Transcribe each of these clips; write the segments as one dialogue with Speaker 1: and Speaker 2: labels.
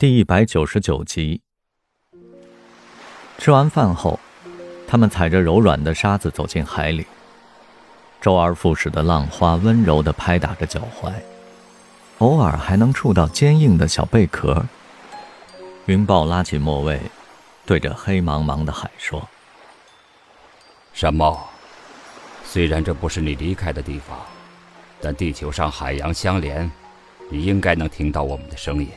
Speaker 1: 第一百九十九集。吃完饭后，他们踩着柔软的沙子走进海里。周而复始的浪花温柔地拍打着脚踝，偶尔还能触到坚硬的小贝壳。云豹拉起莫卫，对着黑茫茫的海说：“
Speaker 2: 山猫，虽然这不是你离开的地方，但地球上海洋相连，你应该能听到我们的声音。”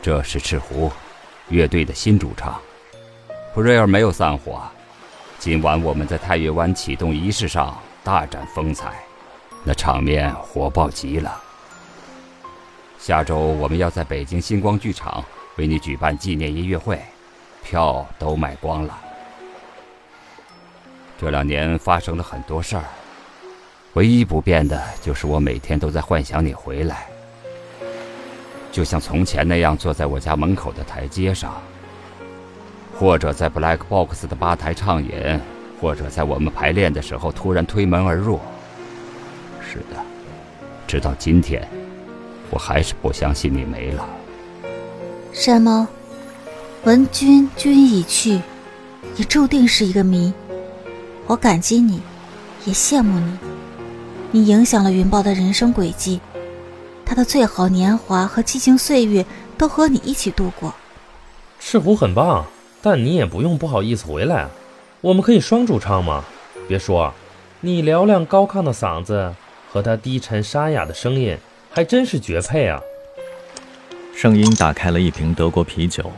Speaker 2: 这是赤狐乐队的新主唱，普瑞尔没有散伙。今晚我们在太月湾启动仪式上大展风采，那场面火爆极了。下周我们要在北京星光剧场为你举办纪念音乐会，票都卖光了。这两年发生了很多事儿，唯一不变的就是我每天都在幻想你回来。就像从前那样，坐在我家门口的台阶上，或者在 Black Box 的吧台畅饮，或者在我们排练的时候突然推门而入。是的，直到今天，我还是不相信你没了。
Speaker 3: 山猫，闻君君已去，你注定是一个谜。我感激你，也羡慕你，你影响了云豹的人生轨迹。他的最好年华和激情岁月都和你一起度过。
Speaker 4: 赤狐很棒，但你也不用不好意思回来啊。我们可以双主唱嘛？别说，你嘹亮高亢的嗓子和他低沉沙哑的声音还真是绝配啊。
Speaker 1: 声音打开了一瓶德国啤酒，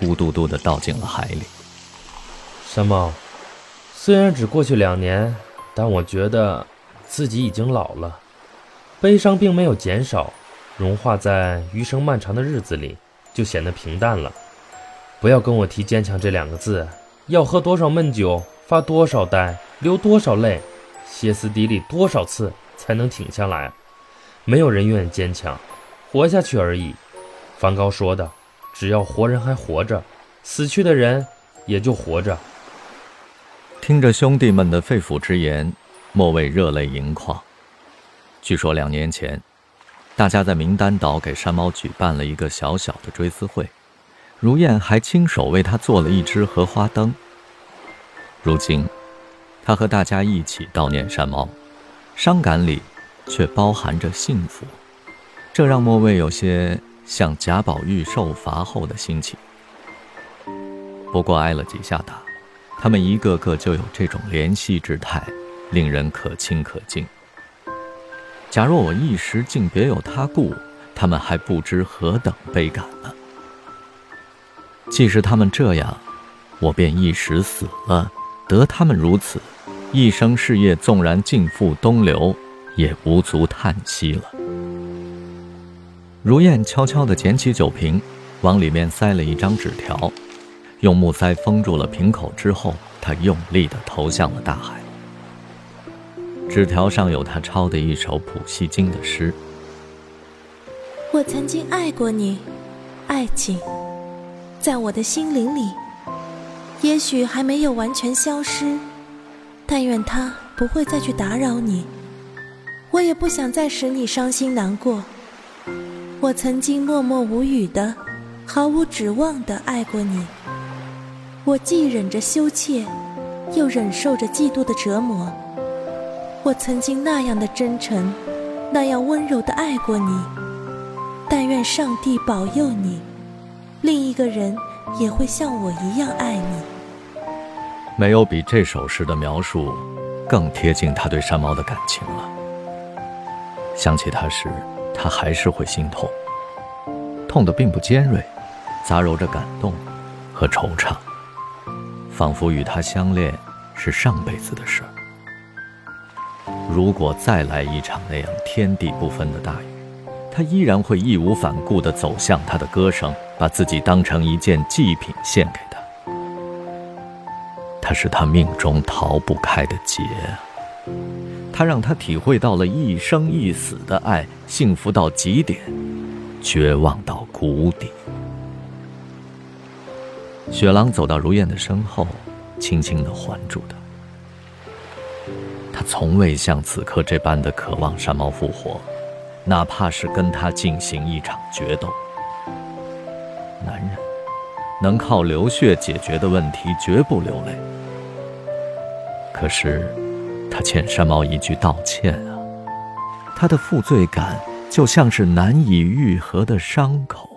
Speaker 1: 咕嘟嘟地倒进了海里。
Speaker 4: 山猫，虽然只过去两年，但我觉得自己已经老了。悲伤并没有减少，融化在余生漫长的日子里，就显得平淡了。不要跟我提坚强这两个字，要喝多少闷酒，发多少呆，流多少泪，歇斯底里多少次才能停下来？没有人愿意坚强，活下去而已。梵高说的：“只要活人还活着，死去的人也就活着。”
Speaker 1: 听着兄弟们的肺腑之言，莫蔚热泪盈眶。据说两年前，大家在名丹岛给山猫举办了一个小小的追思会，如燕还亲手为他做了一只荷花灯。如今，他和大家一起悼念山猫，伤感里却包含着幸福，这让莫蔚有些像贾宝玉受罚后的心情。不过挨了几下打，他们一个个就有这种怜惜之态，令人可亲可敬。假若我一时竟别有他故，他们还不知何等悲感呢。既是他们这样，我便一时死了，得他们如此，一生事业纵然尽付东流，也无足叹息了。如燕悄悄地捡起酒瓶，往里面塞了一张纸条，用木塞封住了瓶口之后，他用力地投向了大海。纸条上有他抄的一首普希金的诗。
Speaker 5: 我曾经爱过你，爱情，在我的心灵里，也许还没有完全消失，但愿它不会再去打扰你。我也不想再使你伤心难过。我曾经默默无语的，毫无指望的爱过你。我既忍着羞怯，又忍受着嫉妒的折磨。我曾经那样的真诚，那样温柔的爱过你，但愿上帝保佑你，另一个人也会像我一样爱你。
Speaker 1: 没有比这首诗的描述更贴近他对山猫的感情了。想起他时，他还是会心痛，痛得并不尖锐，杂糅着感动和惆怅，仿佛与他相恋是上辈子的事儿。如果再来一场那样天地不分的大雨，他依然会义无反顾地走向他的歌声，把自己当成一件祭品献给他。他是他命中逃不开的劫，他让他体会到了一生一死的爱，幸福到极点，绝望到谷底。雪狼走到如燕的身后，轻轻地环住她。他从未像此刻这般的渴望山猫复活，哪怕是跟他进行一场决斗。男人，能靠流血解决的问题绝不流泪。可是，他欠山猫一句道歉啊！他的负罪感就像是难以愈合的伤口。